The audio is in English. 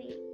Lee.